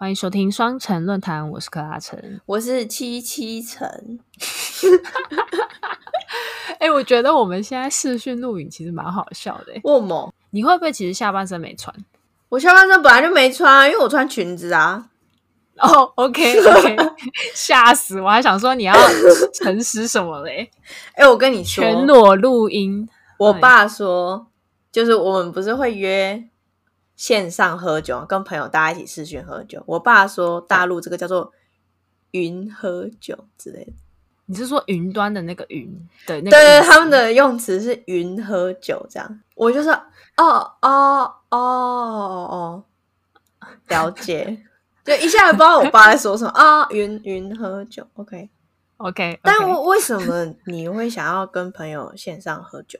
欢迎收听双城论坛，我是柯阿成，我是七七成。哎、欸，我觉得我们现在视讯录影其实蛮好笑的。为什么？你会不会其实下半身没穿？我下半身本来就没穿，因为我穿裙子啊。哦、oh,，OK OK，吓死我！还想说你要诚实什么嘞？哎、欸，我跟你说，全裸录音。我爸说，就是我们不是会约线上喝酒，跟朋友大家一起视讯喝酒。我爸说，大陆这个叫做云喝酒之类的。你是说云端的那个云的那个？对对，他们的用词是云喝酒这样。我就说，哦哦哦哦，了解。就一下子不知道我爸在说什么啊，云云喝酒，OK OK，, okay. 但我为什么你会想要跟朋友线上喝酒？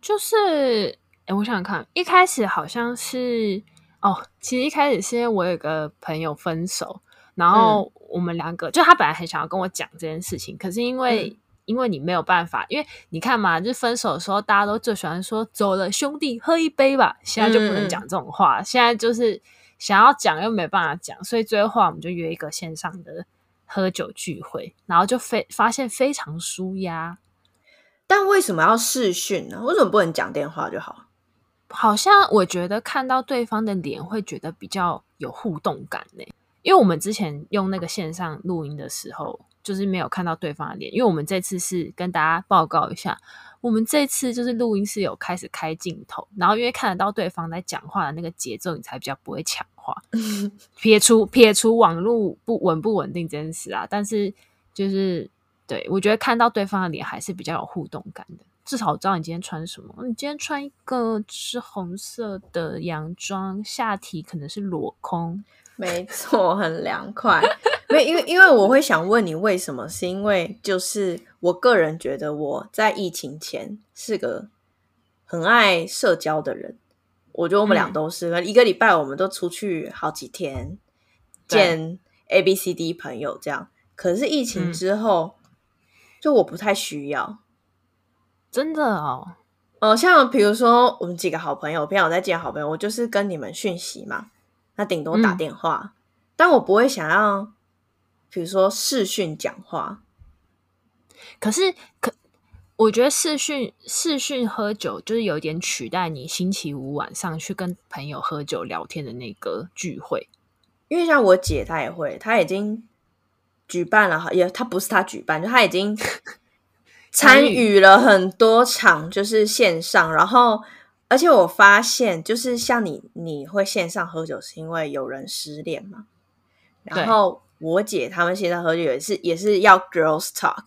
就是，哎、欸，我想想看，一开始好像是哦，其实一开始是因为我有个朋友分手，然后我们两个、嗯、就他本来很想要跟我讲这件事情，可是因为、嗯、因为你没有办法，因为你看嘛，就分手的时候大家都最喜欢说走了，兄弟喝一杯吧，现在就不能讲这种话，嗯、现在就是想要讲又没办法讲，所以最后我们就约一个线上的喝酒聚会，然后就非发现非常舒压。但为什么要视讯呢？为什么不能讲电话就好？好像我觉得看到对方的脸会觉得比较有互动感呢。因为我们之前用那个线上录音的时候，就是没有看到对方的脸。因为我们这次是跟大家报告一下，我们这次就是录音是有开始开镜头，然后因为看得到对方在讲话的那个节奏，你才比较不会抢话。撇除撇除网络不稳不稳定这件事啊，但是就是。对，我觉得看到对方的脸还是比较有互动感的，至少我知道你今天穿什么。你今天穿一个是红色的洋装，下体可能是裸空，没错，很凉快。没，因为因为我会想问你为什么，是因为就是我个人觉得我在疫情前是个很爱社交的人，我觉得我们俩都是，嗯、一个礼拜我们都出去好几天见 A B C D 朋友这样。可是疫情之后。嗯就我不太需要，真的哦。哦，像比如说我们几个好朋友，平常我在见好朋友，我就是跟你们讯息嘛，那顶多打电话，嗯，但我不会想要，比如说视讯讲话。可是，可我觉得视讯视讯喝酒就是有点取代你星期五晚上去跟朋友喝酒聊天的那个聚会，因为像我姐她也会，她已经。举办了，也她不是她举办，就她已经参与了很多场，就是线上。然后，而且我发现，就是像你，你会线上喝酒，是因为有人失恋嘛？然后我姐他们线上喝酒也是，也是要 girls talk，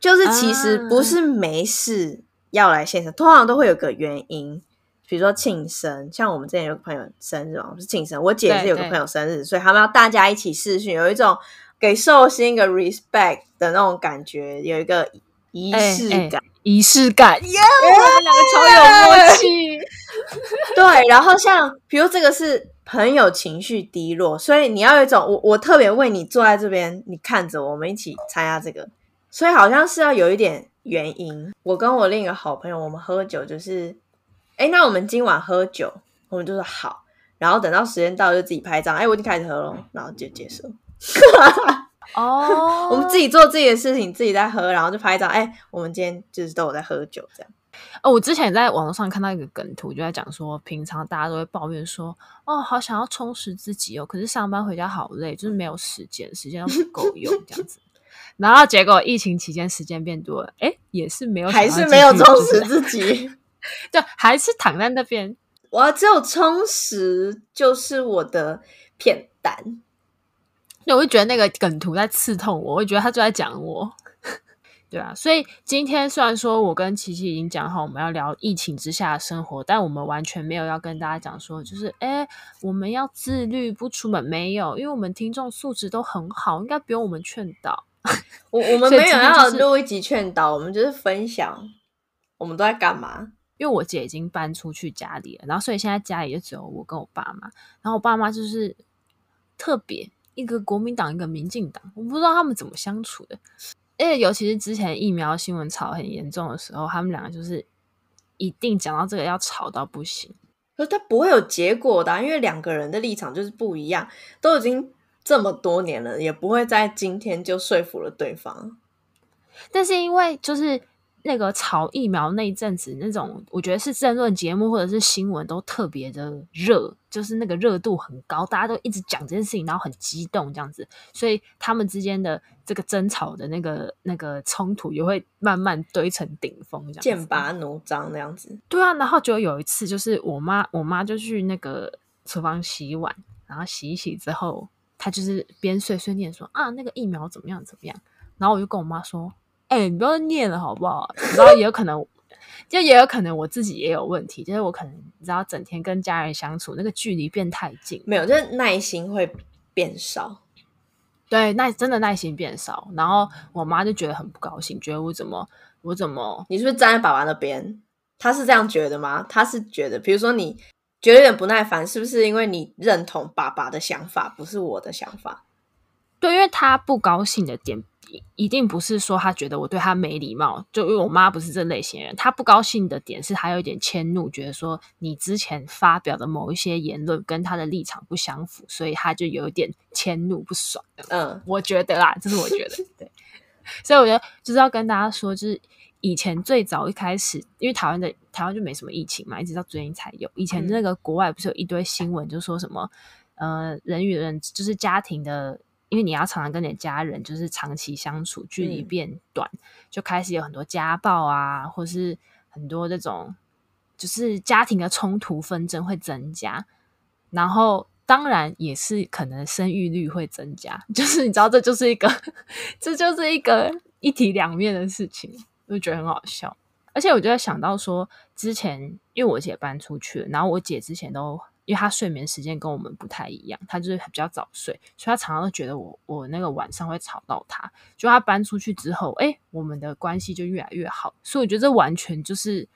就是其实不是没事要来线上，通常都会有个原因，比如说庆生，像我们之前有个朋友生日嘛，是庆生，我姐也是有个朋友生日，所以他们要大家一起试训，有一种。给寿星一个 respect 的那种感觉，有一个仪式感，仪、式感，耶、yeah! yeah!！我们两个超有默契。对，然后像比如这个是朋友情绪低落，所以你要有一种我我特别为你坐在这边，你看着我们一起参加这个，所以好像是要有一点原因。我跟我另一个好朋友，我们喝酒就是，哎，那我们今晚喝酒，我们就说好，然后等到时间到就自己拍照，哎，我已经开始喝了，然后就结束。哦，oh, 我们自己做自己的事情，自己在喝，然后就拍照。哎、欸，我们今天就是都有在喝酒，这样。哦，我之前在网络上看到一个梗图，就在讲说，平常大家都会抱怨说，哦，好想要充实自己哦，可是上班回家好累，就是没有时间，时间都不够用这样子。然后结果疫情期间时间变多了，哎、欸，也是没有，还是没有充实自己，对，还是躺在那边。我只有充实，就是我的片单。我就觉得那个梗图在刺痛我，我会觉得他就在讲我，对啊。所以今天虽然说我跟琪琪已经讲好我们要聊疫情之下的生活，但我们完全没有要跟大家讲说，就是哎，我们要自律不出门，没有，因为我们听众素质都很好，应该不用我们劝导。我我 们没有要录一集劝导，我们就是分享我们都在干嘛。因为我姐已经搬出去家里了，然后所以现在家里就只有我跟我爸妈，然后我爸妈就是特别。一个国民党，一个民进党，我不知道他们怎么相处的。而且尤其是之前疫苗新闻吵很严重的时候，他们两个就是一定讲到这个要吵到不行。可是他不会有结果的啊，因为两个人的立场就是不一样，都已经这么多年了，也不会在今天就说服了对方。但是因为就是。那个炒疫苗那一阵子，那种我觉得是政论节目或者是新闻都特别的热，就是那个热度很高，大家都一直讲这件事情，然后很激动这样子，所以他们之间的这个争吵的那个那个冲突也会慢慢堆成顶峰，这样剑拔弩张那样子。对啊，然后就有一次，就是我妈我妈就去那个厨房洗碗，然后洗一洗之后，她就是边碎碎念说啊，那个疫苗怎么样怎么样，然后我就跟我妈说。哎、欸，你不要念了好不好？然后也有可能，就也有可能我自己也有问题，就是我可能你知道，整天跟家人相处，那个距离变太近，没有，就是耐心会变少。对，耐真的耐心变少。然后我妈就觉得很不高兴，觉得我怎么我怎么，你是不是站在爸爸那边？他是这样觉得吗？他是觉得，比如说你觉得有点不耐烦，是不是因为你认同爸爸的想法，不是我的想法？对，因为他不高兴的点。一定不是说他觉得我对他没礼貌，就因为我妈不是这类型的人。他不高兴的点是他有一点迁怒，觉得说你之前发表的某一些言论跟他的立场不相符，所以他就有一点迁怒不爽。嗯，我觉得啦，这是我觉得对。所以我觉得就是要跟大家说，就是以前最早一开始，因为台湾的台湾就没什么疫情嘛，一直到最近才有。以前那个国外不是有一堆新闻，就说什么呃人与人就是家庭的。因为你要常常跟你的家人就是长期相处，距离变短，嗯，就开始有很多家暴啊，或是很多这种就是家庭的冲突纷争会增加，然后当然也是可能生育率会增加，就是你知道这就是一个 这就是一个一体两面的事情，我就觉得很好笑。而且我就在想到说，之前因为我姐搬出去，然后我姐之前都。因为他睡眠时间跟我们不太一样，他就是比较早睡，所以他常常都觉得我我那个晚上会吵到他。就他搬出去之后，哎，我们的关系就越来越好。所以我觉得这完全就是。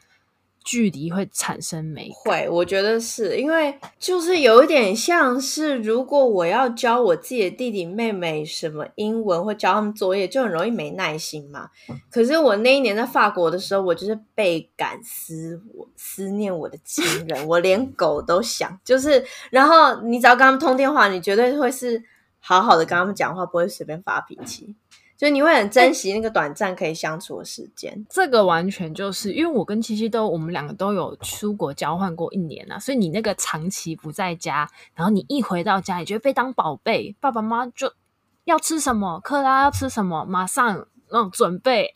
距离会产生美感，会，我觉得是因为就是有一点像是，如果我要教我自己的弟弟妹妹什么英文，或教他们作业，就很容易没耐心嘛。可是我那一年在法国的时候，我就是倍感思我思念我的亲 人，我连狗都想，就是然后你只要跟他们通电话，你绝对会是好好的跟他们讲话，不会随便发脾气。所以你会很珍惜那个短暂可以相处的时间。欸，这个完全就是因为我跟七七都，我们两个都有出国交换过一年啊，所以你那个长期不在家，然后你一回到家，你就会被当宝贝，爸爸妈妈就要吃什么，克拉要吃什么，马上嗯准备。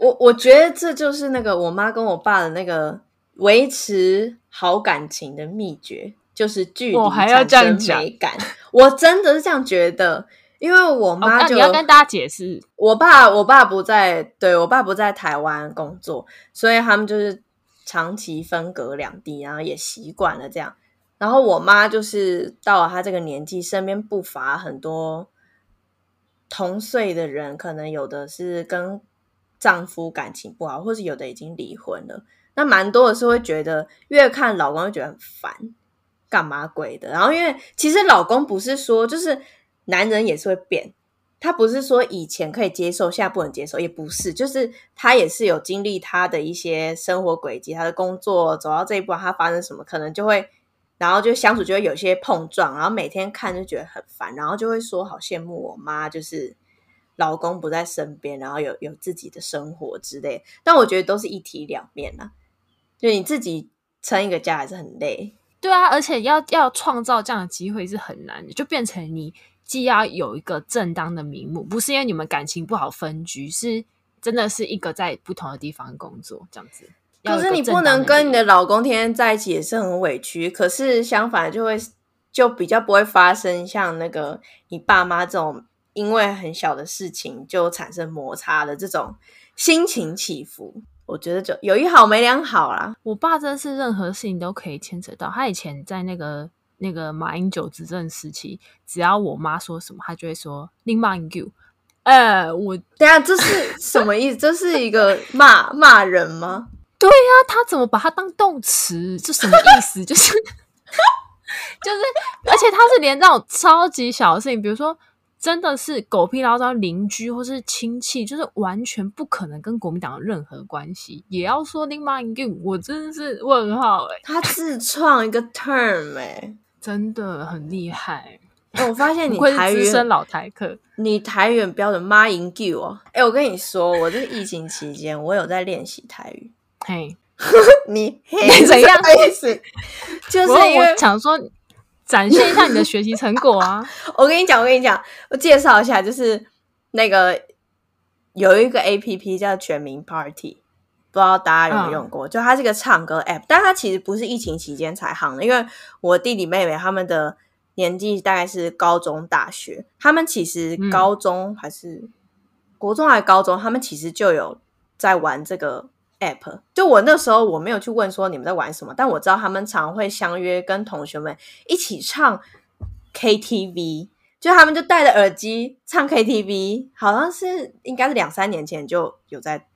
我我觉得这就是那个我妈跟我爸的那个维持好感情的秘诀，就是距离产生美感。我，我真的是这样觉得。因为我妈就、哦、你要跟大家解释，我爸我爸不在，对，我爸不在台湾工作，所以他们就是长期分隔两地，然后也习惯了这样。然后我妈就是到了她这个年纪，身边不乏很多同岁的人，可能有的是跟丈夫感情不好，或是有的已经离婚了。那蛮多的是会觉得越看老公就觉得很烦，干嘛鬼的。然后因为其实老公不是说就是。男人也是会变，他不是说以前可以接受，现在不能接受，也不是，就是他也是有经历他的一些生活轨迹，他的工作走到这一步，他发生什么，可能就会，然后就相处就会有些碰撞，然后每天看就觉得很烦，然后就会说好羡慕我妈，就是老公不在身边，然后有有自己的生活之类，但我觉得都是一体两面呐，就你自己撑一个家还是很累，对啊，而且要要创造这样的机会是很难的，就变成你。既要有一个正当的名目，不是因为你们感情不好分居，是真的是一个在不同的地方工作这样子。可是你不能跟你的老公天天在一起，也是很委屈。可是相反，就会就比较不会发生像那个你爸妈这种因为很小的事情就产生摩擦的这种心情起伏。我觉得就有一好没两好啦。我爸真的是任何事情都可以牵扯到。他以前在那个。那个马英九执政时期，只要我妈说什么，他就会说“你骂英九”。哎，我 等下这是什么意思？这是一个骂骂人吗？对呀、啊，他怎么把它当动词？这什么意思？就是就是，而且他是连这种超级小的事情，比如说真的是狗屁倒灶邻居或是亲戚，就是完全不可能跟国民党有任何关系。也要说林马英九，我真的是问号哎、欸，他自创一个 term 哎、欸，真的很厉害。我发现你 台语资深老台客，你台语标准马英九哦。哎，我跟你说，我这个疫情期间，我有在练习台语。嘿，你 怎样意思？就是因为我想说。展现一下你的学习成果啊！我跟你讲，我跟你讲，我介绍一下，就是那个有一个 APP 叫全民 Party，不知道大家有没有用过？嗯、就它是个唱歌 App，但它其实不是疫情期间才行的，因为我弟弟妹妹他们的年纪大概是高中、大学，他们其实高中还是、嗯、国中还是高中，他们其实就有在玩这个。app 就我那时候我没有去问说你们在玩什么，但我知道他们常会相约跟同学们一起唱 KTV，就他们就戴着耳机唱 KTV，好像是应该是两三年前就有在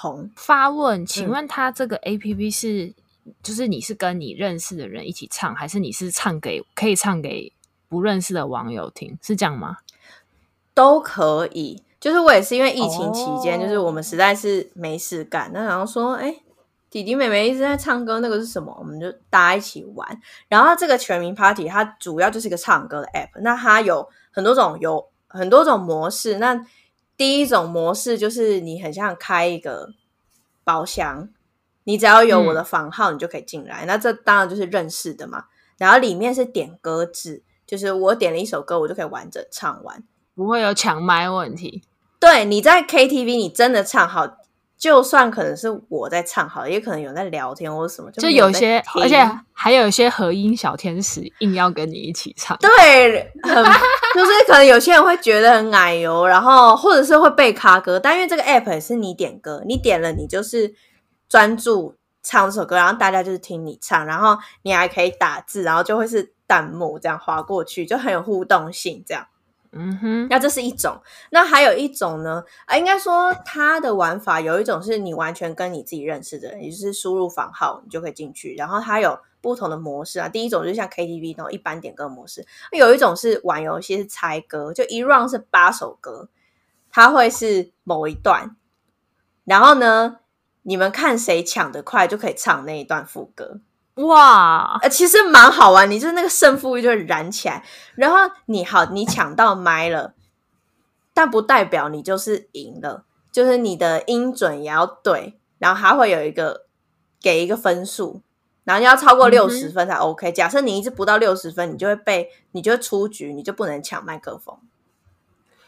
红。发问，请问他这个 app 是、嗯、就是你是跟你认识的人一起唱，还是你是唱给可以唱给不认识的网友听？是这样吗？都可以。就是我也是因为疫情期间，oh. 就是我们实在是没事干，那然后说，哎、欸，弟弟妹妹一直在唱歌，那个是什么？我们就大家一起玩。然后这个全民 Party 它主要就是一个唱歌的 app，那它有很多种，有很多种模式。那第一种模式就是你很像开一个包厢，你只要有我的房号，你就可以进来。嗯、那这当然就是认识的嘛。然后里面是点歌制，就是我点了一首歌，我就可以完整唱完，不会有抢麦问题。对，你在 KTV，你真的唱好，就算可能是我在唱好，也可能有人在聊天或者什么，就有些，而且还有一些和音小天使硬要跟你一起唱。对，很就是可能有些人会觉得很奶油，然后或者是会背卡歌，但因为这个 app 也是你点歌，你点了你就是专注唱这首歌，然后大家就是听你唱，然后你还可以打字，然后就会是弹幕这样划过去，就很有互动性这样。嗯哼，那这是一种，那还有一种呢？啊，应该说它的玩法有一种是你完全跟你自己认识的人，也就是输入房号，你就可以进去。然后它有不同的模式啊，第一种就像 KTV 那种一般点歌模式，有一种是玩游戏是猜歌，就一 round 是八首歌，它会是某一段，然后呢，你们看谁抢得快，就可以唱那一段副歌。哇，呃，其实蛮好玩，你就是那个胜负欲就会燃起来。然后你好，你抢到麦了，但不代表你就是赢了，就是你的音准也要对，然后还会有一个给一个分数，然后你要超过六十分才 OK。嗯。假设你一直不到六十分，你就会被，你就会出局，你就不能抢麦克风。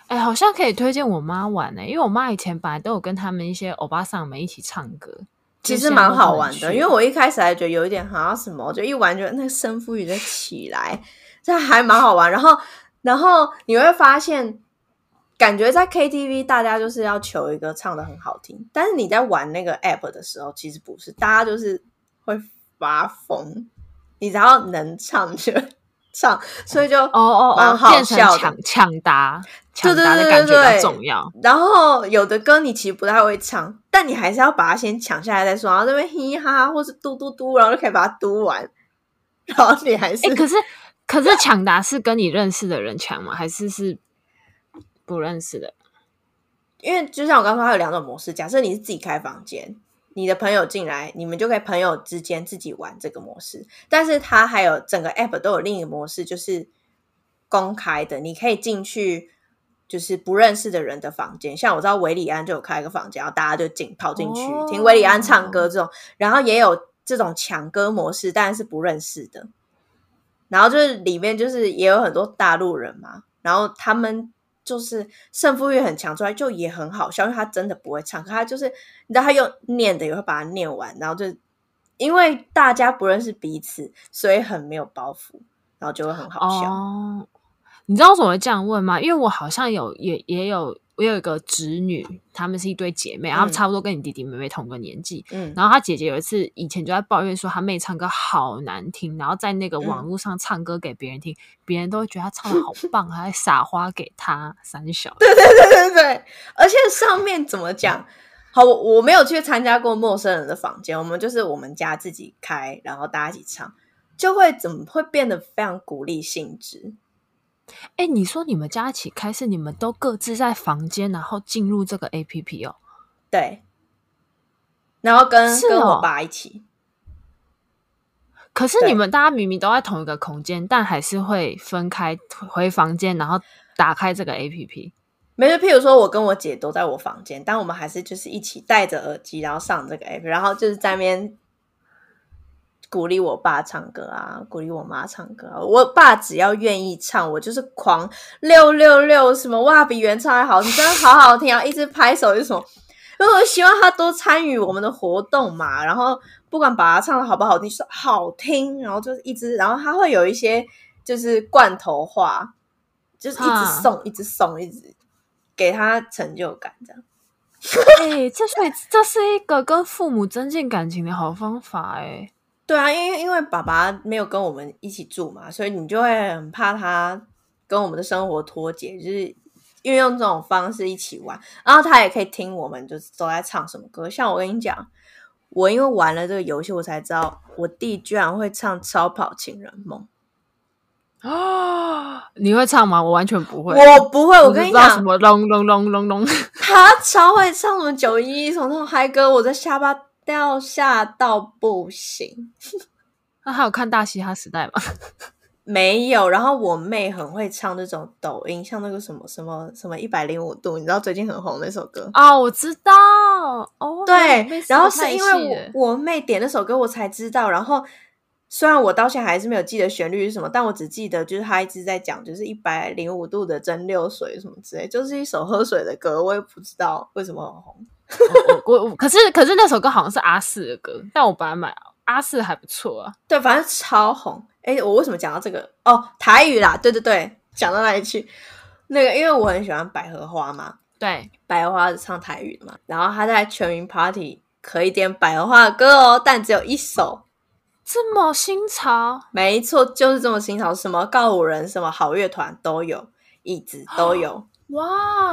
哎，好像可以推荐我妈玩呢，因为我妈以前本来都有跟他们一些欧巴桑们一起唱歌。其实蛮好玩的，因为我一开始还觉得有一点好像什么，就一玩就那个胜负欲就起来，这还蛮好玩。然后，然后你会发现，感觉在 KTV 大家就是要求一个唱的很好听，但是你在玩那个 App 的时候，其实不是，大家就是会发疯，你只要能唱就唱，所以就哦哦蛮好笑的，抢抢答。抢答的感觉比较重要，对对对对。然后有的歌你其实不太会唱，但你还是要把它先抢下来再说。然后那边嘻嘻哈哈，或是嘟嘟嘟，然后就可以把它嘟完。然后你还是……哎，可是可是抢答是跟你认识的人抢吗？还是是不认识的？因为就像我刚刚说，它有两种模式。假设你是自己开房间，你的朋友进来，你们就可以朋友之间自己玩这个模式。但是它还有整个 app 都有另一个模式，就是公开的，你可以进去。就是不认识的人的房间，像我知道韦里安就有开一个房间，然后大家就进跑进去、哦、听韦里安唱歌这种，然后也有这种抢歌模式，但是不认识的。然后就是里面就是也有很多大陆人嘛，然后他们就是胜负欲很强，出来就也很好笑，因为他真的不会唱，可他就是你知道他用念的也会把它念完，然后就因为大家不认识彼此，所以很没有包袱，然后就会很好笑。你知道为什么会这样问吗？因为我好像有也也有我有一个侄女，她们是一对姐妹，然后差不多跟你弟弟妹妹同个年纪。嗯，然后她姐姐有一次以前就在抱怨说她妹唱歌好难听，然后在那个网络上唱歌给别人听，别、嗯、人都会觉得她唱的好棒，还在撒花给她三小。对对对对对，而且上面怎么讲？好，我我没有去参加过陌生人的房间，我们就是我们家自己开，然后大家一起唱，就会怎么会变得非常鼓励性质。哎，你说你们家一起开，是你们都各自在房间，然后进入这个 APP 哦？对，然后跟、哦、跟我爸一起。可是你们大家明明都在同一个空间，但还是会分开回房间，然后打开这个 APP。没事，譬如说我跟我姐都在我房间，但我们还是就是一起戴着耳机，然后上这个 APP，然后就是在那边鼓励我爸唱歌啊，鼓励我妈唱歌啊。我爸只要愿意唱，我就是狂六六六，什么哇比原唱还好，你真的好好听啊，一直拍手就是什么。因为我希望他多参与我们的活动嘛，然后不管把他唱的好不好听，说好听，然后就是一直，然后他会有一些就是罐头话，就是一直送，一直送，一直给他成就感，这样。哎、欸，这是这是一个跟父母增进感情的好方法，哎。对啊，因为因为爸爸没有跟我们一起住嘛，所以你就会很怕他跟我们的生活脱节，就是。运用这种方式一起玩，然后他也可以听我们就是都在唱什么歌。像我跟你讲，我因为玩了这个游戏，我才知道我弟居然会唱《超跑情人梦》啊！你会唱吗？我完全不会，我不会。我跟你讲，什么隆隆隆隆隆，他超会唱什么九一一什么那种嗨歌，我在下巴掉下到不行。那还有看《大嘻哈时代》吗？没有，然后我妹很会唱这种抖音，像那个什么什么什么一百零五度，你知道最近很红那首歌哦？我知道哦，对，然后是因为我我妹点那首歌，我才知道。然后虽然我到现在还是没有记得旋律是什么，但我只记得就是她一直在讲，就是一百零五度的蒸馏水什么之类，就是一首喝水的歌，我也不知道为什么很红。我我可是可是那首歌好像是阿四的歌，但我把它买阿四还不错啊，对，反正超红。哎，我为什么讲到这个？哦，台语啦，对对对，讲到哪里去？那个，因为我很喜欢百合花嘛，对，百合花是唱台语的嘛，然后他在全民 Party 可以点百合花的歌哦，但只有一首，这么新潮？没错，就是这么新潮，什么告五人，什么好乐团都有，一直都有，哇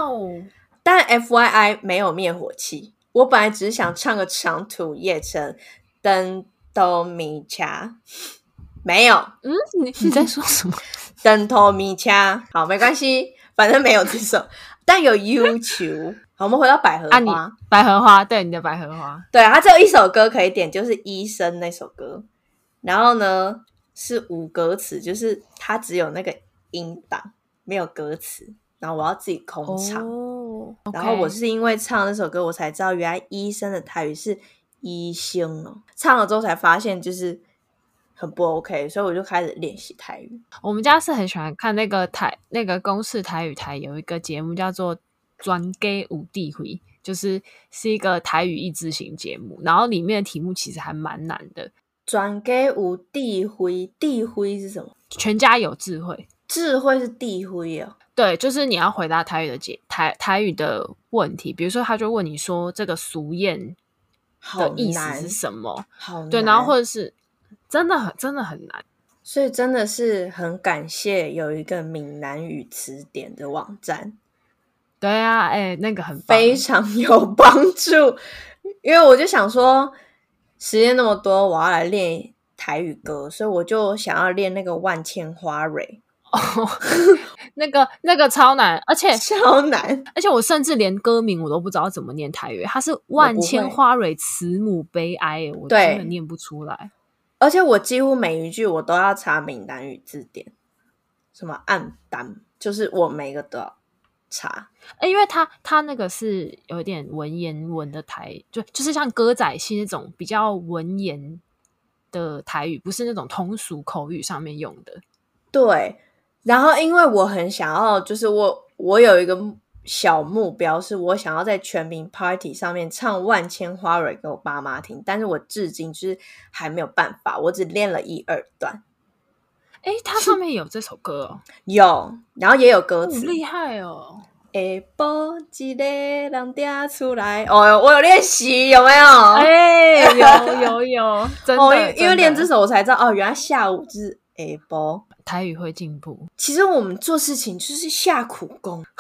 哦！但 FYI 没有灭火器，我本来只是想唱个长途夜程，灯都米卡。没有，嗯，你你在说什么？灯头米恰，好，没关系，反正没有这首，但有 YouTube。好，我们回到百合花，啊、百合花，对，你的百合花，对，它只有一首歌可以点，就是医生那首歌。然后呢，是无歌词，就是它只有那个音档，没有歌词。然后我要自己空唱。哦 okay、然后我是因为唱那首歌，我才知道原来医生的台语是医生哦。唱了之后才发现，就是。很不 OK，所以我就开始练习台语。我们家是很喜欢看那个台那个公式台语台有一个节目叫做《专给五帝回》，就是是一个台语益智型节目。然后里面的题目其实还蛮难的。专给五帝回，帝回是什么？全家有智慧，智慧是智慧哦。对，就是你要回答台语的解台台语的问题。比如说，他就问你说这个俗谚的意思是什么？好难，对，然后或者是。真的很真的很难，所以真的是很感谢有一个闽南语词典的网站。对啊，哎、欸，那个很非常有帮助，因为我就想说，时间那么多，我要来练台语歌，所以我就想要练那个万千花蕊。哦，那个那个超难，而且超难，而且我甚至连歌名我都不知道怎么念台语，它是万千花蕊，慈母悲哀，我，我真的念不出来。而且我几乎每一句我都要查闽南语字典，什么暗单，就是我每个都要查。欸、因为他他那个是有点文言文的台，就就是像歌仔戏那种比较文言的台语，不是那种通俗口语上面用的。对，然后因为我很想要，就是我我有一个。小目标是我想要在全民 Party 上面唱《万千花蕊》给我爸妈听，但是我至今就是还没有办法，我只练了一二段。哎，它上面有这首歌哦，有，然后也有歌词，厉害哦！下晡一个人嗲出来，哦，我有练习，有没有？哎，有有有，真的，哦，因为练这首我才知道，哦，原来下午就是台语会进步。其实我们做事情就是下苦功。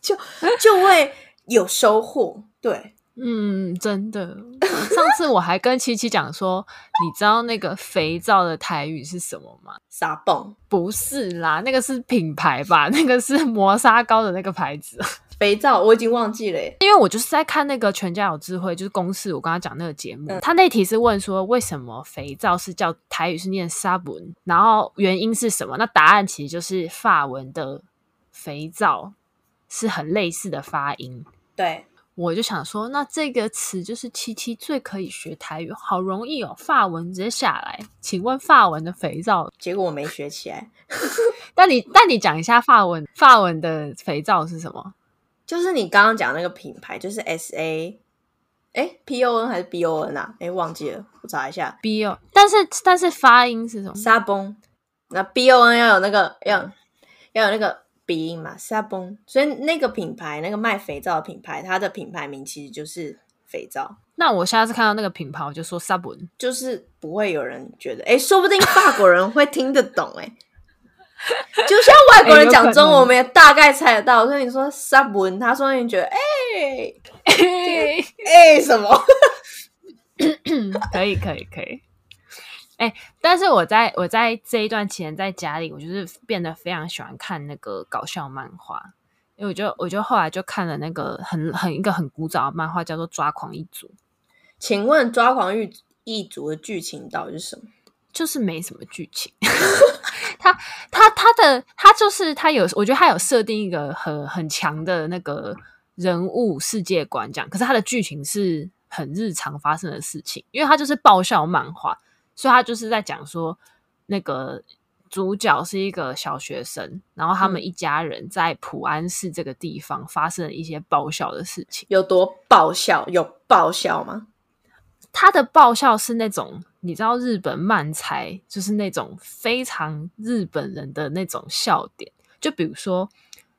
就就会有收获，对，嗯，真的，上次我还跟七七讲说，你知道那个肥皂的台语是什么吗？沙泵？不是啦，那个是品牌吧？那个是磨砂膏的那个牌子。肥皂我已经忘记了，因为我就是在看那个全家有智慧，就是公式我刚刚讲那个节目，嗯、他那题是问说为什么肥皂是叫台语是念沙文，然后原因是什么？那答案其实就是法文的肥皂是很类似的发音。对，我就想说，那这个词就是七七最可以学台语，好容易哦，法文直接下来。请问法文的肥皂，结果我没学起来。但你但你讲一下法文，法文的肥皂是什么？就是你刚刚讲那个品牌，就是 S A，哎，P O N 还是 B O N 啊？哎，忘记了，我查一下。B O，但是但是发音是什么？沙崩。那 B O N 要有那个要要有那个鼻音嘛？沙崩。所以那个品牌，那个卖肥皂的品牌，它的品牌名其实就是肥皂。那我下次看到那个品牌，我就说 Sabon，，就是不会有人觉得，哎，说不定法国人会听得懂，哎。就像外国人讲中文，欸、我们也大概猜得到。我跟你说 sabun，他说你觉得哎 哎哎什么？可以可以可以。哎、欸，但是我在我在这一段期间在家里，我就是变得非常喜欢看那个搞笑漫画，因为我就我就后来就看了那个很很一个很古早的漫画，叫做《抓狂一族》。请问《抓狂一一族》的剧情到底是什么？就是没什么剧情。他他他的他就是他有，我觉得他有设定一个很很强的那个人物世界观，这样。可是他的剧情是很日常发生的事情，因为他就是爆笑漫画，所以他就是在讲说，那个主角是一个小学生，然后他们一家人在普安市这个地方发生了一些爆笑的事情。有多爆笑？有爆笑吗？他的爆笑是那种。你知道日本漫才就是那种非常日本人的那种笑点，就比如说，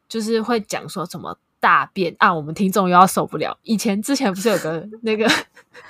就是会讲说什么大便啊，我们听众又要受不了。以前之前不是有个那个，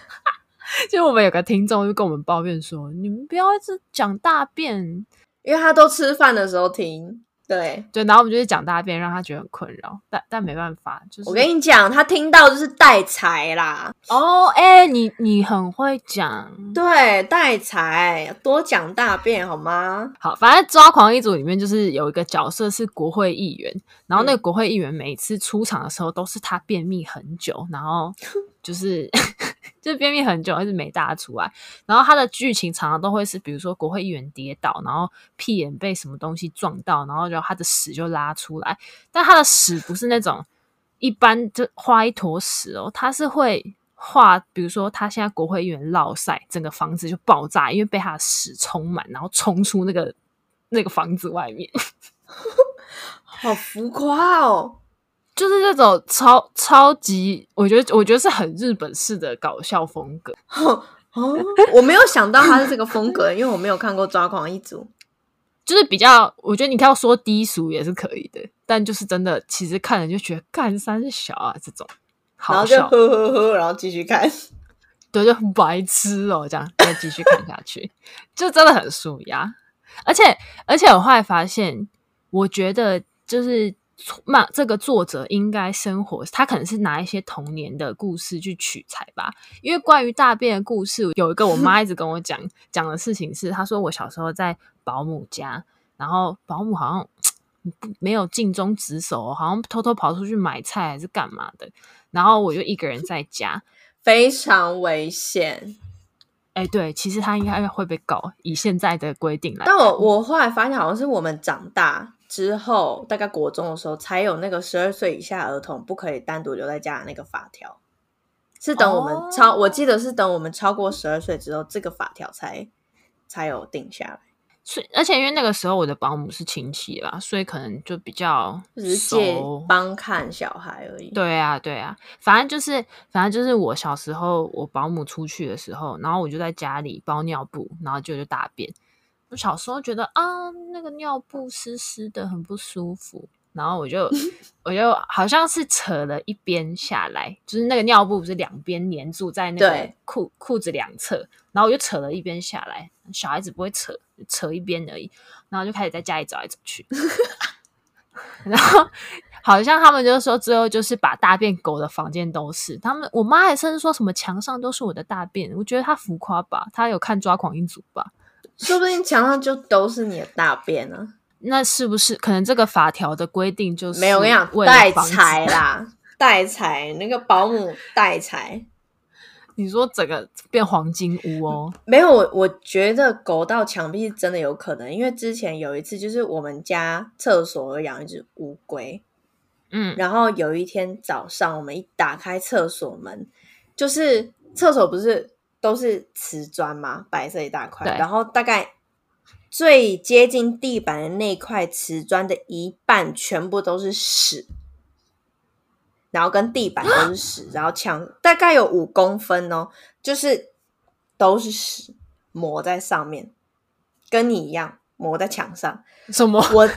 就我们有个听众就跟我们抱怨说，你们不要一直讲大便，因为他都吃饭的时候听。对对，然后我们就是讲大便，让他觉得很困扰，但但没办法，就是我跟你讲，他听到就是带财啦。哦，哎，你你很会讲，对，带财，多讲大便好吗？好，反正抓狂一组里面就是有一个角色是国会议员，然后那个国会议员每次出场的时候都是他便秘很久，然后就是。就便秘很久，一直没大出来。然后他的剧情常常都会是，比如说国会议员跌倒，然后屁眼被什么东西撞到，然后就他的屎就拉出来。但他的屎不是那种一般就画一坨屎哦，他是会画，比如说他现在国会议员落赛，整个房子就爆炸，因为被他的屎充满，然后冲出那个那个房子外面，好浮夸哦。就是这种超超级，我觉得我觉得是很日本式的搞笑风格。哦，我没有想到他是这个风格，因为我没有看过《抓狂一族》，就是比较，我觉得你要说低俗也是可以的，但就是真的，其实看了就觉得干三小啊这种，然后就呵呵呵，然后继续看，对，就很白痴哦，这样再继续看下去，就真的很舒压。而且而且我后来发现，我觉得就是。那这个作者应该生活，他可能是拿一些童年的故事去取材吧。因为关于大便的故事，有一个我妈一直跟我讲讲的事情是，她说我小时候在保姆家，然后保姆好像没有尽忠职守，好像偷偷跑出去买菜还是干嘛的，然后我就一个人在家，非常危险。哎，对，其实他应该会被告，以现在的规定来。但我我后来发现，好像是我们长大。之后大概国中的时候，才有那个十二岁以下儿童不可以单独留在家的那个法条，是等我们超，哦、我记得是等我们超过十二岁之后，这个法条才才有定下来。所以，而且因为那个时候我的保姆是亲戚啦，所以可能就比较直接帮看小孩而已。对啊，对啊，反正就是，反正就是我小时候我保姆出去的时候，然后我就在家里包尿布，然后就就大便。我小时候觉得啊，那个尿布湿湿的，很不舒服。然后我就，我就好像是扯了一边下来，就是那个尿布不是两边粘住在那个裤裤子两侧，然后我就扯了一边下来。小孩子不会扯，扯一边而已。然后就开始在家里走来走去。然后好像他们就说，最后就是把大便狗的房间都是他们。我妈还甚至说什么墙上都是我的大便，我觉得她浮夸吧，她有看抓狂一族吧？说不定墙上就都是你的大便呢、啊？那是不是可能这个法条的规定就是没有？我跟你讲，带财啦，带财，那个保姆带财。你说整个变黄金屋哦？没有，我我觉得狗到墙壁是真的有可能，因为之前有一次，就是我们家厕所有养一只乌龟，嗯，然后有一天早上，我们一打开厕所门，就是厕所不是都是瓷砖嘛？白色一大块，然后大概最接近地板的那块瓷砖的一半，全部都是屎。然后跟地板都是屎，然后墙大概有五公分哦，就是都是屎抹在上面，跟你一样抹在墙上。什么？我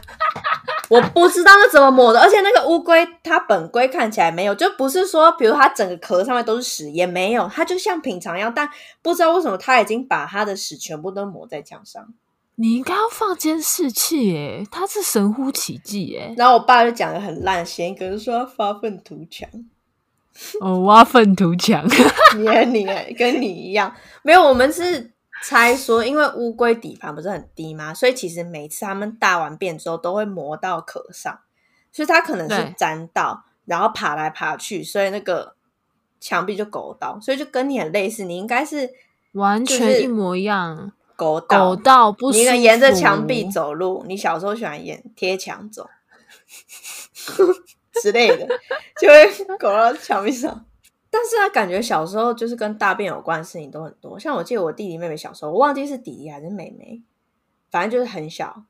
我不知道那怎么抹的，而且那个乌龟它本龟看起来没有，就不是说，比如它整个壳上面都是屎，也没有，它就像平常一样，但不知道为什么它已经把它的屎全部都抹在墙上。你应该要放监视器诶，他是神乎其技诶。然后我爸就讲的很烂，嫌一个说要发愤图强，哦，挖粪图强，你你跟你一样，没有，我们是猜说，因为乌龟底盘不是很低吗？所以其实每次他们大完便之后都会磨到壳上，所以它可能是沾到，然后爬来爬去，所以那个墙壁就勾到，所以就跟你很类似，你应该是完全一模一样。狗到，狗到不你沿着墙壁走路，你小时候喜欢沿贴墙走 之类的，就会狗到墙壁上。但是他感觉小时候就是跟大便有关的事情都很多。像我记得我弟弟妹妹小时候，我忘记是弟弟还是妹妹，反正就是很小，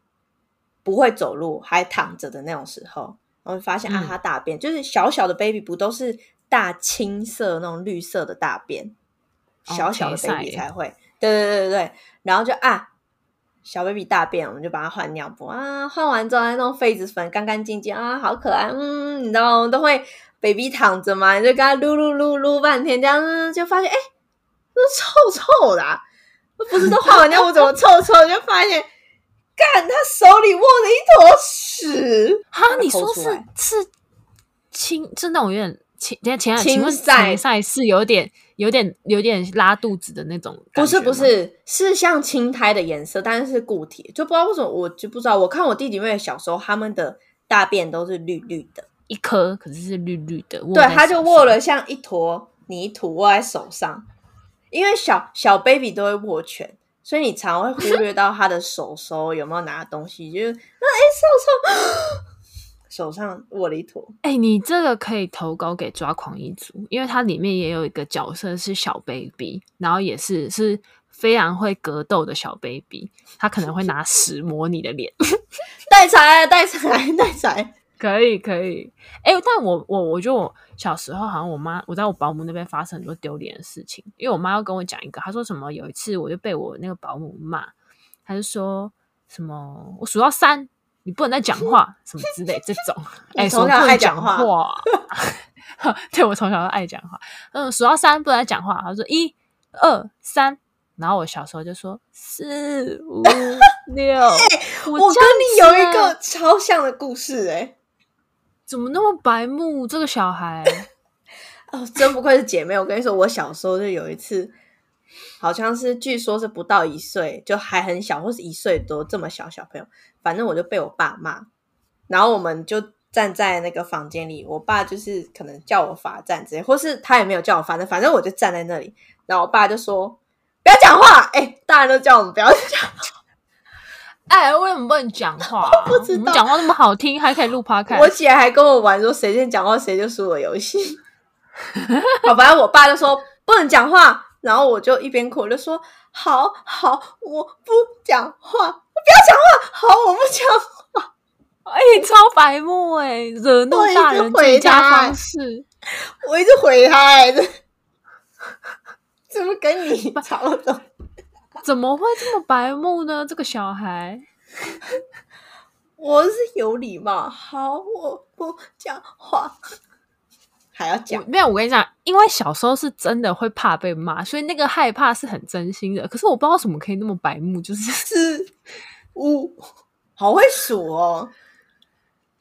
不会走路还躺着的那种时候，然后发现啊，他大便、嗯、就是小小的 baby 不都是大青色那种绿色的大便，小小的 baby 才会。对对对对对。然后就啊，小 baby 大便，我们就把它换尿布啊，换完之后再弄痱子粉，干干净净啊，好可爱。嗯，你知道我们都会 baby 躺着嘛，你就跟他撸撸撸撸半天，这样子就发现哎，那臭臭的，啊，不是都换完尿布怎么臭臭，就发现，干他手里握着一坨屎。哈，你说是是青，是那种有点青，前前青菜菜是有点。有点有点拉肚子的那种，不是不是，是像青苔的颜色，但是是固体，就不知道为什么，我就不知道。我看我弟弟妹妹小时候，他们的大便都是绿绿的，一颗可是是绿绿的。对，他就握了像一坨泥土握在手上，因为小小 baby 都会握拳，所以你常会忽略到他的手手有没有拿东西，就是啊哎，手手。手上握了一坨，哎、欸，你这个可以投稿给抓狂一族，因为它里面也有一个角色是小 baby，然后也是是非常会格斗的小 baby，他可能会拿屎抹你的脸，带财带财带财，可以可以，哎、欸，但我我我觉得我小时候好像我妈我在我保姆那边发生很多丢脸的事情，因为我妈要跟我讲一个，她说什么有一次我就被我那个保姆骂，她就说什么我数到三。你不能再讲话，什么之类这种。哎，从小爱讲话，对，我从小就爱讲话。嗯，数到三不能再讲话。她说一、二、三，然后我小时候就说四、五、六。欸、我，我跟你有一个超像的故事，哎，怎么那么白目？这个小孩，哦，真不愧是姐妹。我跟你说，我小时候就有一次。好像是，据说是不到一岁就还很小，或是一岁多这么小小朋友，反正我就被我爸骂，然后我们就站在那个房间里，我爸就是可能叫我罚站之类，或是他也没有叫我罚站，反正我就站在那里，然后我爸就说不要讲话，哎、大人都叫我们不要讲话话，哎，为什么不能讲话、啊？不知道，讲话那么好听，还可以录 podcast。我姐还跟我玩说谁先讲话谁就输了游戏，好，反正我爸就说不能讲话。然后我就一边哭，我就说：“好好，我不讲话，我不要讲话，好，我不讲话。”哎，超白目哎，惹怒大人最佳方式。我一直回他，哎，怎么跟你吵的？怎么会这么白目呢？这个小孩，我是有礼貌，好，我不讲话。还要讲？没有，我跟你讲，因为小时候是真的会怕被骂，所以那个害怕是很真心的。可是我不知道什么可以那么白目，就是 是五，好会数哦。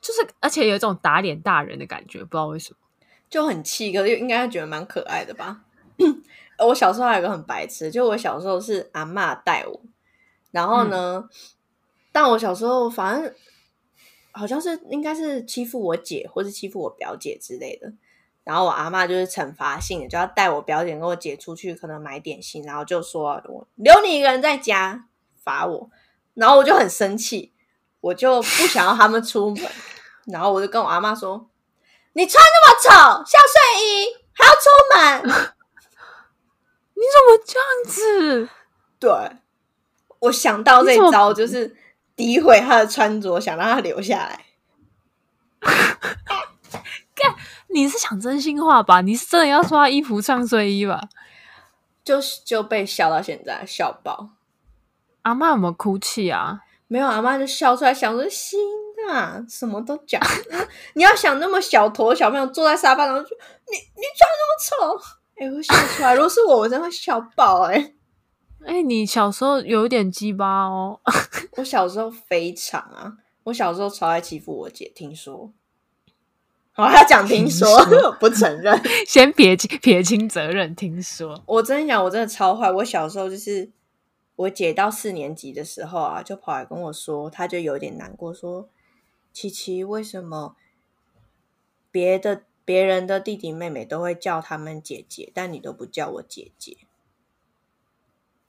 就是而且有一种打脸大人的感觉，不知道为什么就很气，可是应该觉得蛮可爱的吧。我小时候还有个很白痴，就我小时候是阿妈带我，然后呢，嗯、但我小时候反正好像是应该是欺负我姐或是欺负我表姐之类的，然后我阿妈就是惩罚性的，就要带我表姐跟我姐出去，可能买点心，然后就说我留你一个人在家罚我，然后我就很生气，我就不想要他们出门，然后我就跟我阿妈说：“你穿那么丑，像睡衣还要出门。”你怎么这样子？对，我想到这招就是诋毁他的穿着，想让他留下来。干，你是讲真心话吧？你是真的要说他衣服像睡衣吧？就是就被笑到现在，笑爆。阿妈有没有哭泣啊？没有，阿妈就笑出来，想说心啊，什么都讲。你要想那么小坨小朋友坐在沙发上，就你你穿那么丑。哎、欸，我笑出来！如果是我，我真的会笑爆、欸！哎，哎，你小时候有一点鸡巴哦。我小时候非常啊，我小时候超爱欺负我姐。听说，好，他讲听说，听说不承认，先撇清撇清责任。听说，我真的讲，我真的超坏。我小时候就是我姐到四年级的时候啊，就跑来跟我说，她就有点难过，说：“琪琪，为什么别的？”别人的弟弟妹妹都会叫他们姐姐，但你都不叫我姐姐。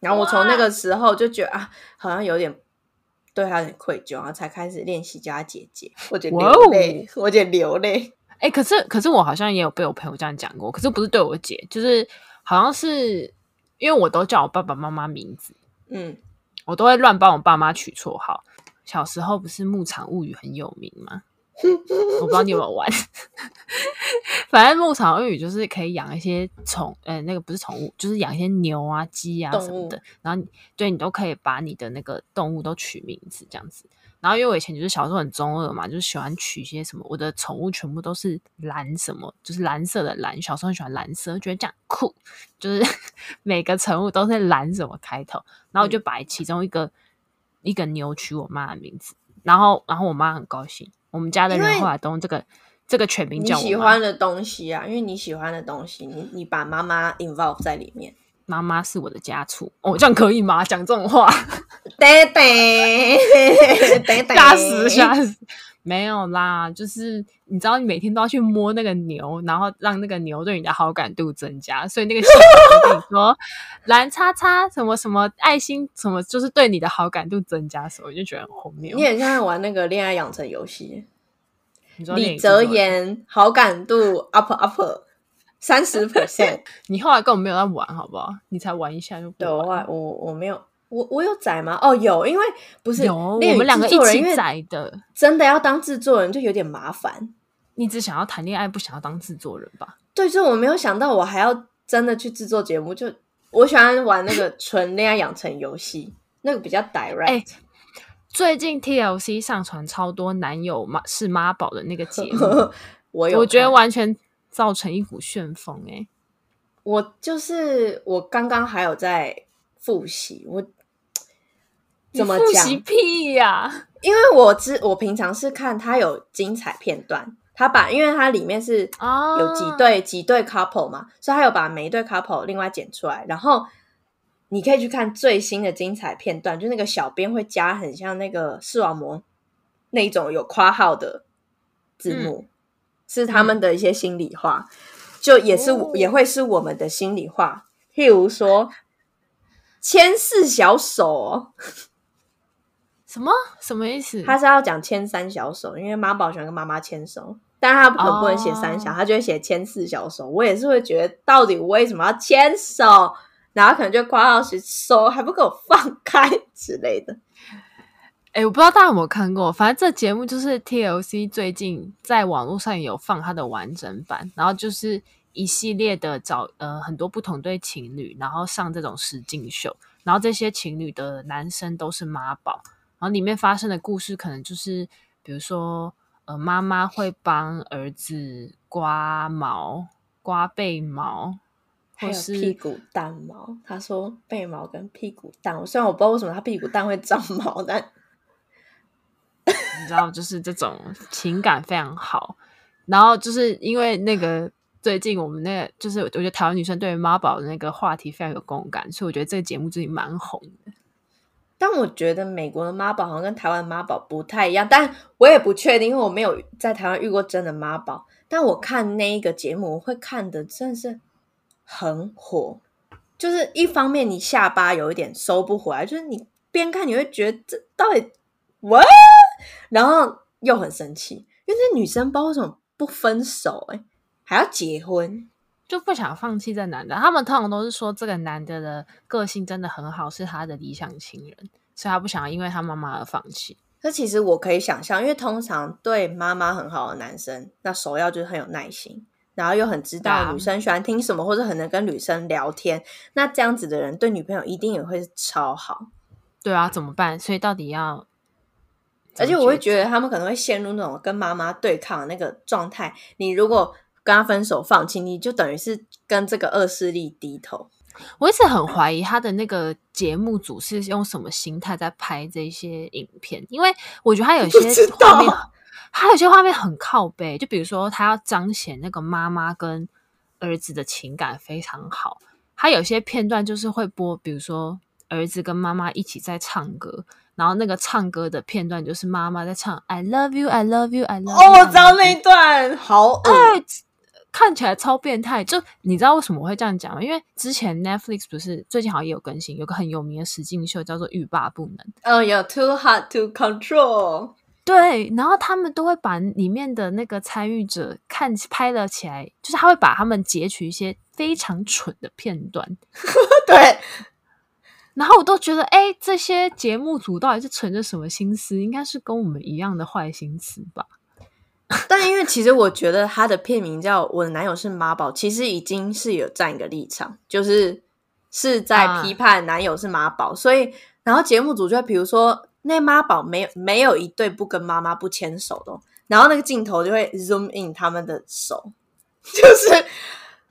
然后我从那个时候就觉得啊，好像有点对他有点愧疚，然后才开始练习叫他姐姐。我姐流泪，我姐流泪。哎、欸，可是可是我好像也有被我朋友这样讲过，可是不是对我姐，就是好像是因为我都叫我爸爸妈妈名字，嗯，我都会乱帮我爸妈取绰号。小时候不是《牧场物语》很有名吗？我不知道你有没有玩，反正牧场物语就是可以养一些宠，呃，那个不是宠物，就是养一些牛啊、鸡啊什么的。然后你对你都可以把你的那个动物都取名字这样子。然后因为我以前就是小时候很中二嘛，就是喜欢取一些什么，我的宠物全部都是蓝什么，就是蓝色的蓝。小时候很喜欢蓝色，觉得这样酷，就是 每个宠物都是蓝什么开头。然后我就把其中一个、嗯、一个牛取我妈的名字，然后然后我妈很高兴。我们家的人后来都用这个这个全名叫我喜欢的东西啊，因为你喜欢的东西，你你把妈妈 involve 在里面。妈妈是我的家畜，哦，这样可以吗？讲这种话，对对对对，吓死吓死。没有啦，就是你知道，你每天都要去摸那个牛，然后让那个牛对你的好感度增加，所以那个系统跟你说蓝叉叉什么什么爱心什么，就是对你的好感度增加，所以我就觉得很荒谬。你很像在玩那个恋爱养成游戏，李泽言好感度 up up 三十 percent，你后来根本没有在玩，好不好？你才玩一下就。对，我我我没有。我我有载吗？哦，有，因为不是有我们两个一起载的，真的要当制作人就有点麻烦。你只想要谈恋爱，不想要当制作人吧？对，所以我没有想到我还要真的去制作节目。就我喜欢玩那个纯恋爱养成游戏，那个比较 direct。欸，最近 TLC 上传超多男友妈是妈宝的那个节目，我有我觉得完全造成一股旋风。哎，我就是我刚刚还有在复习我。怎么讲？屁呀、啊！因为我知我平常是看他有精彩片段，他把因为它里面是有几对、oh. 几对 couple 嘛，所以他有把每一对 couple 另外剪出来，然后你可以去看最新的精彩片段，就那个小编会加很像那个视网膜那种有括号的字幕，嗯、是他们的一些心里话，就也是、oh. 也会是我们的心里话，譬如说牵四小手哦。什么什么意思？他是要讲牵三小手，因为妈宝喜欢跟妈妈牵手，但是他可能不能写三小，oh. 他就会写牵四小手。我也是会觉得，到底为什么要牵手？然后可能就挂号时手还不给我放开之类的。哎、欸，我不知道大家有没有看过，反正这节目就是 TLC 最近在网络上有放它的完整版，然后就是一系列的找呃很多不同对情侣，然后上这种实境秀，然后这些情侣的男生都是妈宝。然后里面发生的故事可能就是，比如说，呃，妈妈会帮儿子刮毛、刮背毛，或是还有屁股蛋毛。他说背毛跟屁股蛋，虽然我不知道为什么他屁股蛋会长毛，但你知道，就是这种情感非常好。然后就是因为那个最近我们那个，就是我觉得台湾女生对于妈宝的那个话题非常有共感，所以我觉得这个节目最近蛮红的。但我觉得美国的妈宝好像跟台湾的妈宝不太一样，但我也不确定，因为我没有在台湾遇过真的妈宝。但我看那一个节目，我会看的真的是很火，就是一方面你下巴有一点收不回来，就是你边看你会觉得这到底 what，然后又很生气，因为这女生不知道为什么不分手，欸，哎，还要结婚，就不想放弃这男的。他们通常都是说这个男的的个性真的很好，是他的理想情人，所以他不想要因为他妈妈而放弃。那其实我可以想象，因为通常对妈妈很好的男生，那首要就是很有耐心，然后又很知道女生喜欢听什么，或者很能跟女生聊天。那这样子的人对女朋友一定也会超好。对啊，怎么办？所以到底要……而且我会觉得他们可能会陷入那种跟妈妈对抗的那个状态。你如果跟他分手放弃，你就等于是跟这个恶势力低头。我一直很怀疑他的那个节目组是用什么心态在拍这些影片，因为我觉得他有些画面，他有些画面很靠背，就比如说他要彰显那个妈妈跟儿子的情感非常好，他有些片段就是会播，比如说儿子跟妈妈一起在唱歌，然后那个唱歌的片段就是妈妈在唱 “I love you, I love you, I love you”，哦，我知道那一段，好恶。看起来超变态，就你知道为什么我会这样讲吗？因为之前 Netflix 不是最近好像也有更新，有个很有名的实境秀叫做《欲罢不能》。嗯，有 Too Hard to Control。对，然后他们都会把里面的那个参与者看拍了起来，就是他会把他们截取一些非常蠢的片段。对，然后我都觉得，哎，这些节目组到底是存着什么心思？应该是跟我们一样的坏心思吧。但因为其实我觉得他的片名叫《我的男友是妈宝》，其实已经是有站一个立场，就是是在批判男友是妈宝，所以然后节目组就比如说那妈宝没有没有一对不跟妈妈不牵手的，然后那个镜头就会 zoom in 他们的手，就是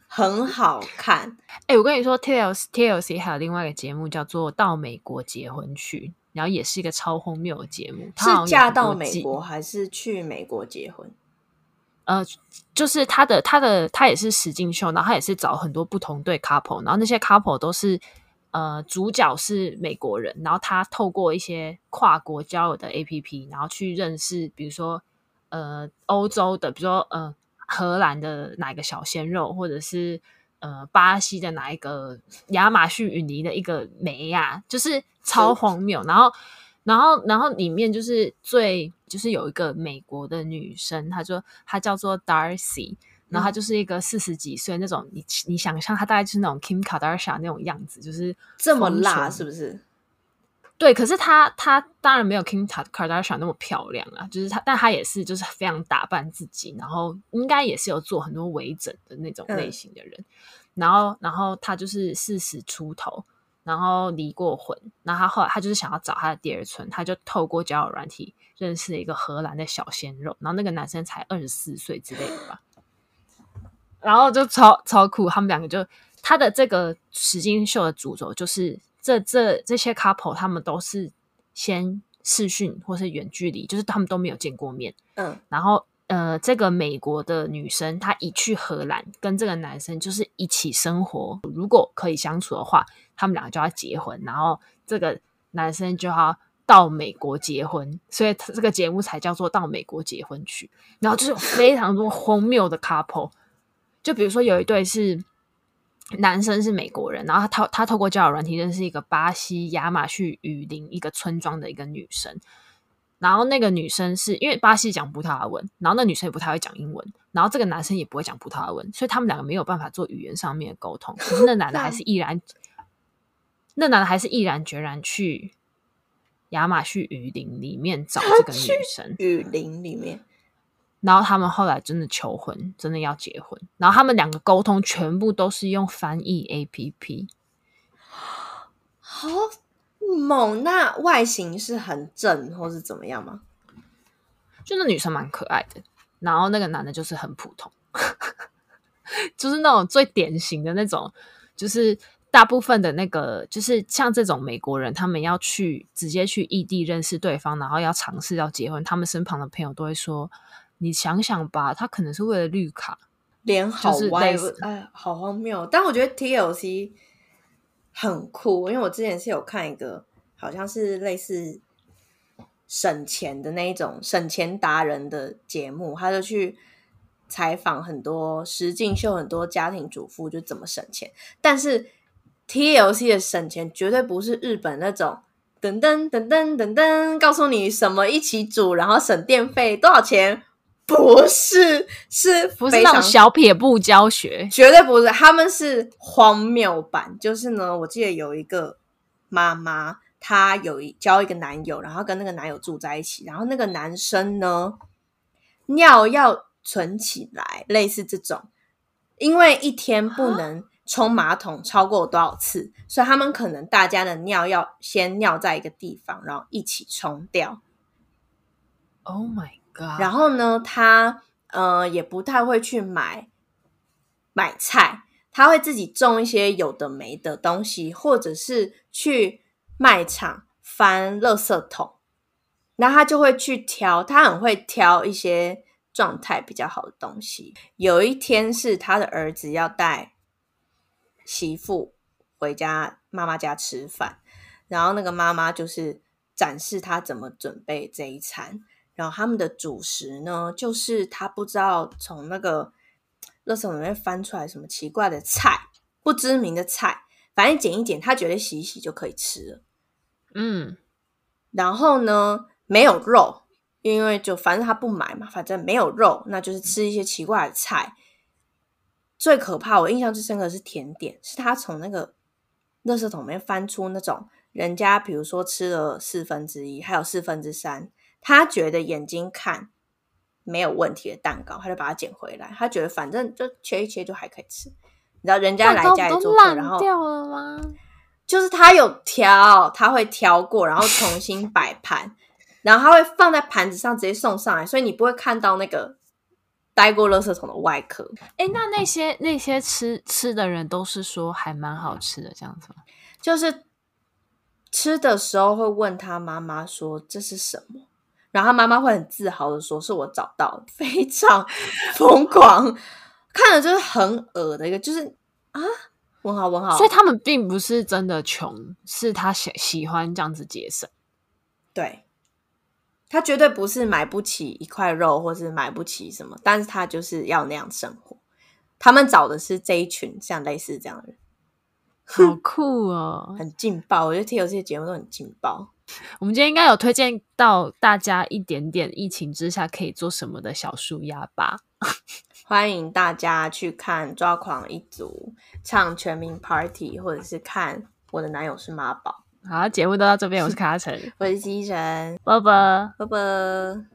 很好看。哎、我跟你说，TLC TLC 还有另外一个节目叫做《到美国结婚去》。然后也是一个超荒谬的节目，是嫁到美国还是去美国结婚？呃，就是他的他的他也是实境秀，然后他也是找很多不同对 couple，然后那些 couple 都是呃主角是美国人，然后他透过一些跨国交友的 APP，然后去认识，比如说呃欧洲的，比如说呃荷兰的哪一个小鲜肉，或者是。呃，巴西的哪一个亚马逊雨林的一个梅呀，就是超荒谬。然后，然后，然后里面就是最就是有一个美国的女生，她说她叫做 Darcy，然后她就是一个四十几岁那种，你你想象她大概就是那种 Kim Kardashian 那种样子，就是这么辣，是不是？对，可是她她当然没有 Kim Kardashian 那么漂亮啊，就是她，但她也是就是非常打扮自己，然后应该也是有做很多微整的那种类型的人。嗯、然后，然后她就是四十出头，然后离过婚，然后她后来她就是想要找她的第二春，她就透过交友软体认识了一个荷兰的小鲜肉，然后那个男生才二十四岁之类的吧，然后就超超酷，他们两个就他的这个实境秀的主轴就是。这这这些 couple 他们都是先视讯或是远距离，就是他们都没有见过面。嗯，然后呃，这个美国的女生她一去荷兰，跟这个男生就是一起生活，如果可以相处的话，他们两个就要结婚，然后这个男生就要到美国结婚，所以这个节目才叫做到美国结婚去。然后就是非常多 荒谬的 couple，就比如说有一对是。男生是美国人，然后他透他透过交友软体认识一个巴西亚马逊雨林一个村庄的一个女生，然后那个女生是因为巴西讲葡萄牙文，然后那女生也不太会讲英文，然后这个男生也不会讲葡萄牙文，所以他们两个没有办法做语言上面的沟通。可是那男的还是 毅然，那男的还是毅然决然去亚马逊雨林里面找这个女生。雨林里面。然后他们后来真的求婚，真的要结婚。然后他们两个沟通全部都是用翻译 APP，好猛！那外形是很正，或是怎么样吗？就那女生蛮可爱的，然后那个男的就是很普通，就是那种最典型的那种，就是大部分的那个就是像这种美国人，他们要去直接去异地认识对方，然后要尝试要结婚，他们身旁的朋友都会说：“你想想吧，他可能是为了绿卡。”脸好歪，哎，好荒谬。但我觉得 TLC 很酷，因为我之前是有看一个，好像是类似省钱的那一种省钱达人的节目，他就去采访很多实境秀，很多家庭主妇就怎么省钱。但是 TLC 的省钱绝对不是日本那种噔噔噔噔噔噔，告诉你什么一起煮，然后省电费多少钱。不是，是不是那种小撇步教学？绝对不是，他们是荒谬版。就是呢，我记得有一个妈妈，她有一交一个男友，然后跟那个男友住在一起，然后那个男生呢，尿要存起来，类似这种，因为一天不能冲马桶超过多少次，所以他们可能大家的尿要先尿在一个地方，然后一起冲掉。Oh my。然后呢，他呃也不太会去买买菜，他会自己种一些有的没的东西，或者是去卖场翻垃圾桶，然后他就会去挑，他很会挑一些状态比较好的东西。有一天是他的儿子要带媳妇回家妈妈家吃饭，然后那个妈妈就是展示他怎么准备这一餐。然后他们的主食呢，就是他不知道从那个垃圾桶里面翻出来什么奇怪的菜，不知名的菜，反正捡一捡，他觉得洗一洗就可以吃了。嗯，然后呢，没有肉，因为就反正他不买嘛，反正没有肉，那就是吃一些奇怪的菜。最可怕，我印象最深刻的是甜点，是他从那个垃圾桶里面翻出那种人家比如说吃了四分之一，还有四分之三。他觉得眼睛看没有问题的蛋糕，他就把它捡回来。他觉得反正就切一切就还可以吃。你知道人家来家里做客，然后掉了吗？就是他有挑，他会挑过，然后重新摆盘，然后他会放在盘子上直接送上来，所以你不会看到那个待过垃圾桶的外壳。哎，那那些那些吃吃的人都是说还蛮好吃的，这样子吗？就是吃的时候会问他妈妈说这是什么？然后他妈妈会很自豪的说：“是我找到的，非常疯狂，看了就是很恶的一个，就是啊，问号问号。所以他们并不是真的穷，是他喜喜欢这样子节省。对，他绝对不是买不起一块肉，或是买不起什么，但是他就是要那样生活。他们找的是这一群像类似这样的人，好 酷哦，很劲爆。我觉得听有些节目都很劲爆。”我们今天应该有推荐到大家一点点疫情之下可以做什么的小舒压吧？欢迎大家去看《抓狂一族》唱全民 Party，或者是看《我的男友是妈宝》。好，节目都到这边，我是卡卡城，我是西城，拜拜，拜拜。